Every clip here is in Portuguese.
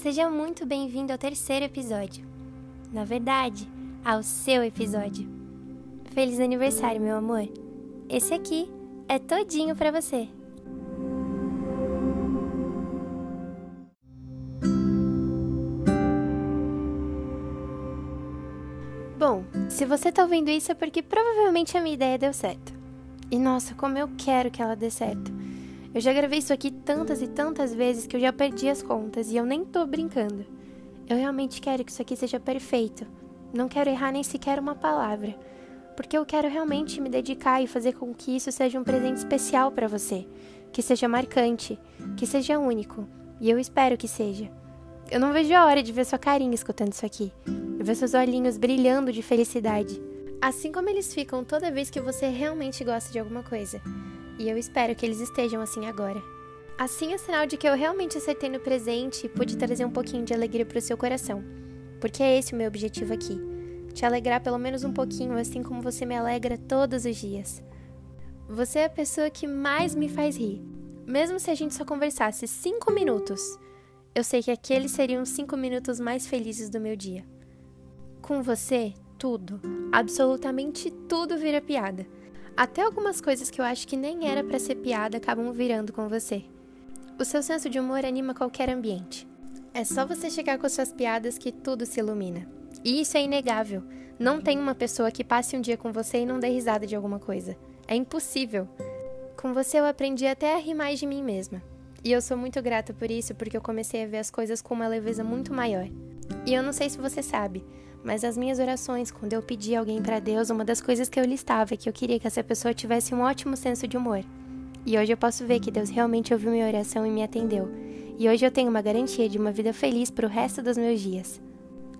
Seja muito bem-vindo ao terceiro episódio. Na verdade, ao seu episódio. Feliz aniversário, meu amor. Esse aqui é todinho para você. Bom, se você tá ouvindo isso é porque provavelmente a minha ideia deu certo. E nossa, como eu quero que ela dê certo. Eu já gravei isso aqui tantas e tantas vezes que eu já perdi as contas e eu nem tô brincando. Eu realmente quero que isso aqui seja perfeito. Não quero errar nem sequer uma palavra. Porque eu quero realmente me dedicar e fazer com que isso seja um presente especial para você. Que seja marcante, que seja único. E eu espero que seja. Eu não vejo a hora de ver sua carinha escutando isso aqui. Ver seus olhinhos brilhando de felicidade. Assim como eles ficam toda vez que você realmente gosta de alguma coisa. E eu espero que eles estejam assim agora. Assim é sinal de que eu realmente acertei no presente e pude trazer um pouquinho de alegria para o seu coração. Porque é esse o meu objetivo aqui. Te alegrar pelo menos um pouquinho, assim como você me alegra todos os dias. Você é a pessoa que mais me faz rir. Mesmo se a gente só conversasse cinco minutos, eu sei que aqueles seriam os cinco minutos mais felizes do meu dia. Com você, tudo, absolutamente tudo vira piada. Até algumas coisas que eu acho que nem era para ser piada acabam virando com você. O seu senso de humor anima qualquer ambiente. É só você chegar com suas piadas que tudo se ilumina. E isso é inegável. Não tem uma pessoa que passe um dia com você e não dê risada de alguma coisa. É impossível. Com você eu aprendi até a rir mais de mim mesma. E eu sou muito grata por isso porque eu comecei a ver as coisas com uma leveza muito maior. E eu não sei se você sabe, mas as minhas orações, quando eu pedi alguém para Deus, uma das coisas que eu listava é que eu queria que essa pessoa tivesse um ótimo senso de humor. E hoje eu posso ver que Deus realmente ouviu minha oração e me atendeu. E hoje eu tenho uma garantia de uma vida feliz para o resto dos meus dias.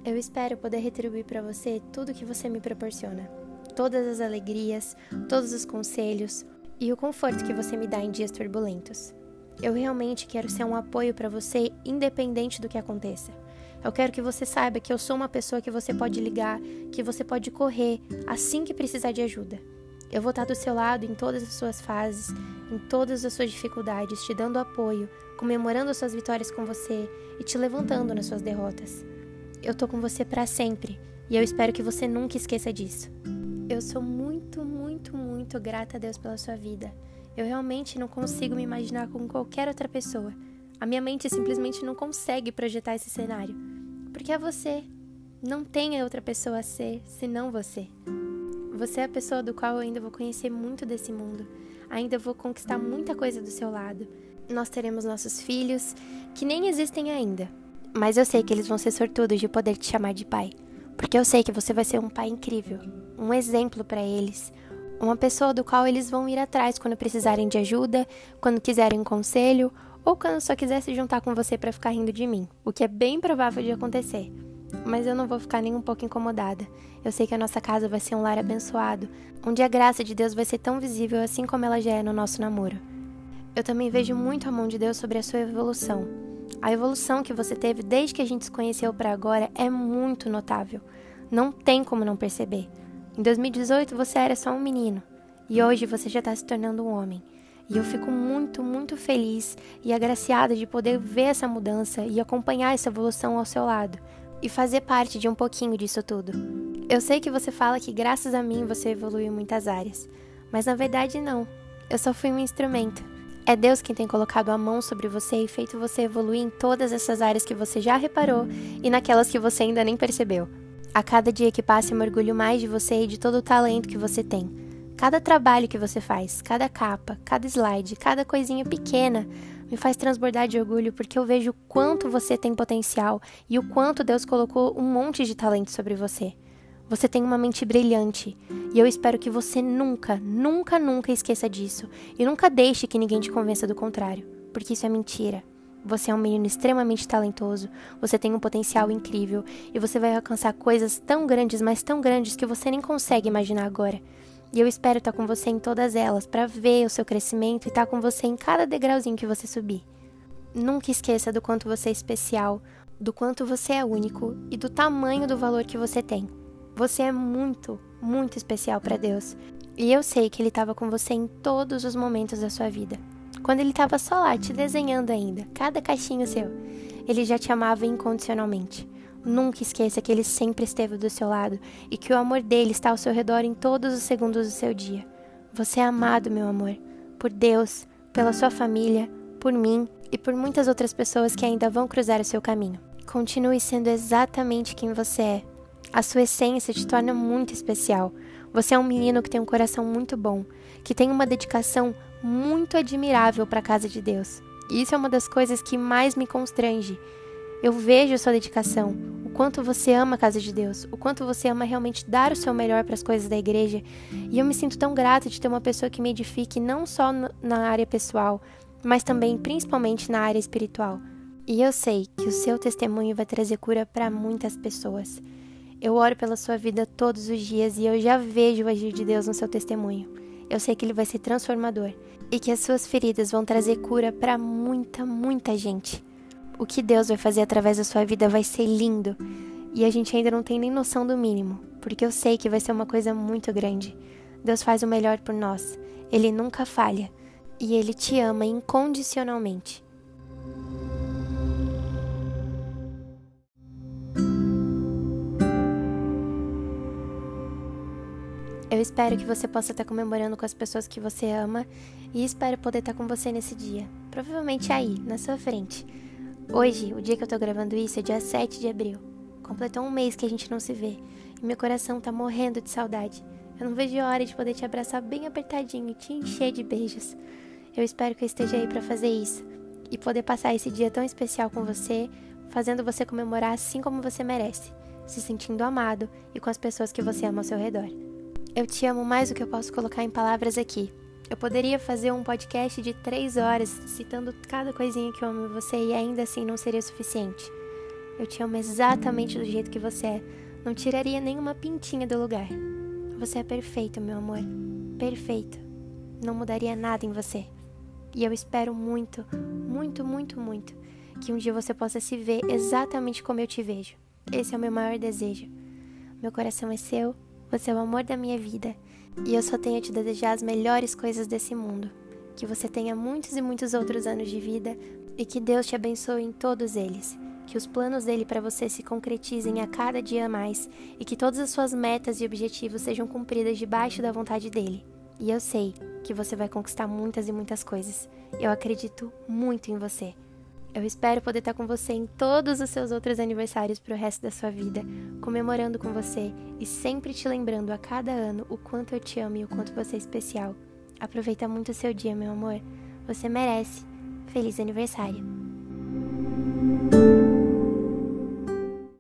Eu espero poder retribuir para você tudo que você me proporciona. Todas as alegrias, todos os conselhos e o conforto que você me dá em dias turbulentos. Eu realmente quero ser um apoio para você, independente do que aconteça. Eu quero que você saiba que eu sou uma pessoa que você pode ligar, que você pode correr assim que precisar de ajuda. Eu vou estar do seu lado em todas as suas fases, em todas as suas dificuldades, te dando apoio, comemorando as suas vitórias com você e te levantando nas suas derrotas. Eu tô com você para sempre e eu espero que você nunca esqueça disso. Eu sou muito, muito, muito grata a Deus pela sua vida. Eu realmente não consigo me imaginar com qualquer outra pessoa. A minha mente simplesmente não consegue projetar esse cenário. Porque é você. Não tem outra pessoa a ser senão você. Você é a pessoa do qual eu ainda vou conhecer muito desse mundo. Ainda vou conquistar muita coisa do seu lado. Nós teremos nossos filhos, que nem existem ainda. Mas eu sei que eles vão ser sortudos de poder te chamar de pai. Porque eu sei que você vai ser um pai incrível, um exemplo para eles, uma pessoa do qual eles vão ir atrás quando precisarem de ajuda, quando quiserem um conselho ou quando só quiser se juntar com você para ficar rindo de mim, o que é bem provável de acontecer. Mas eu não vou ficar nem um pouco incomodada. Eu sei que a nossa casa vai ser um lar abençoado, onde a graça de Deus vai ser tão visível assim como ela já é no nosso namoro. Eu também vejo muito a mão de Deus sobre a sua evolução. A evolução que você teve desde que a gente se conheceu para agora é muito notável. Não tem como não perceber. Em 2018 você era só um menino e hoje você já está se tornando um homem. E eu fico muito, muito feliz e agraciada de poder ver essa mudança e acompanhar essa evolução ao seu lado e fazer parte de um pouquinho disso tudo. Eu sei que você fala que graças a mim você evoluiu em muitas áreas, mas na verdade não. Eu só fui um instrumento. É Deus quem tem colocado a mão sobre você e feito você evoluir em todas essas áreas que você já reparou e naquelas que você ainda nem percebeu. A cada dia que passa, eu mergulho mais de você e de todo o talento que você tem. Cada trabalho que você faz, cada capa, cada slide, cada coisinha pequena me faz transbordar de orgulho porque eu vejo o quanto você tem potencial e o quanto Deus colocou um monte de talento sobre você. Você tem uma mente brilhante e eu espero que você nunca, nunca, nunca esqueça disso e nunca deixe que ninguém te convença do contrário, porque isso é mentira. Você é um menino extremamente talentoso, você tem um potencial incrível e você vai alcançar coisas tão grandes, mas tão grandes que você nem consegue imaginar agora. E eu espero estar com você em todas elas para ver o seu crescimento e estar com você em cada degrauzinho que você subir. Nunca esqueça do quanto você é especial, do quanto você é único e do tamanho do valor que você tem. Você é muito, muito especial para Deus. E eu sei que Ele estava com você em todos os momentos da sua vida. Quando Ele estava só lá te desenhando ainda, cada caixinho seu. ele já te amava incondicionalmente. Nunca esqueça que ele sempre esteve do seu lado e que o amor dele está ao seu redor em todos os segundos do seu dia. Você é amado, meu amor, por Deus, pela sua família, por mim e por muitas outras pessoas que ainda vão cruzar o seu caminho. Continue sendo exatamente quem você é. A sua essência te torna muito especial. Você é um menino que tem um coração muito bom, que tem uma dedicação muito admirável para a casa de Deus. E isso é uma das coisas que mais me constrange. Eu vejo sua dedicação, quanto você ama a casa de Deus, o quanto você ama realmente dar o seu melhor para as coisas da igreja. E eu me sinto tão grata de ter uma pessoa que me edifique não só na área pessoal, mas também principalmente na área espiritual. E eu sei que o seu testemunho vai trazer cura para muitas pessoas. Eu oro pela sua vida todos os dias e eu já vejo o agir de Deus no seu testemunho. Eu sei que ele vai ser transformador e que as suas feridas vão trazer cura para muita, muita gente. O que Deus vai fazer através da sua vida vai ser lindo. E a gente ainda não tem nem noção do mínimo, porque eu sei que vai ser uma coisa muito grande. Deus faz o melhor por nós. Ele nunca falha. E ele te ama incondicionalmente. Eu espero que você possa estar comemorando com as pessoas que você ama e espero poder estar com você nesse dia. Provavelmente aí, na sua frente. Hoje, o dia que eu tô gravando isso é dia 7 de abril. Completou um mês que a gente não se vê. E meu coração tá morrendo de saudade. Eu não vejo a hora de poder te abraçar bem apertadinho e te encher de beijos. Eu espero que eu esteja aí para fazer isso e poder passar esse dia tão especial com você, fazendo você comemorar assim como você merece, se sentindo amado e com as pessoas que você ama ao seu redor. Eu te amo mais do que eu posso colocar em palavras aqui, eu poderia fazer um podcast de três horas citando cada coisinha que eu amo em você e ainda assim não seria suficiente. Eu te amo exatamente do jeito que você é. Não tiraria nenhuma pintinha do lugar. Você é perfeito, meu amor. Perfeito. Não mudaria nada em você. E eu espero muito, muito, muito, muito que um dia você possa se ver exatamente como eu te vejo. Esse é o meu maior desejo. Meu coração é seu, você é o amor da minha vida e eu só tenho a te desejar as melhores coisas desse mundo. Que você tenha muitos e muitos outros anos de vida e que Deus te abençoe em todos eles. Que os planos dele para você se concretizem a cada dia mais e que todas as suas metas e objetivos sejam cumpridas debaixo da vontade dele. E eu sei que você vai conquistar muitas e muitas coisas. Eu acredito muito em você. Eu espero poder estar com você em todos os seus outros aniversários para o resto da sua vida, comemorando com você e sempre te lembrando a cada ano o quanto eu te amo e o quanto você é especial. Aproveita muito o seu dia, meu amor. Você merece. Feliz aniversário!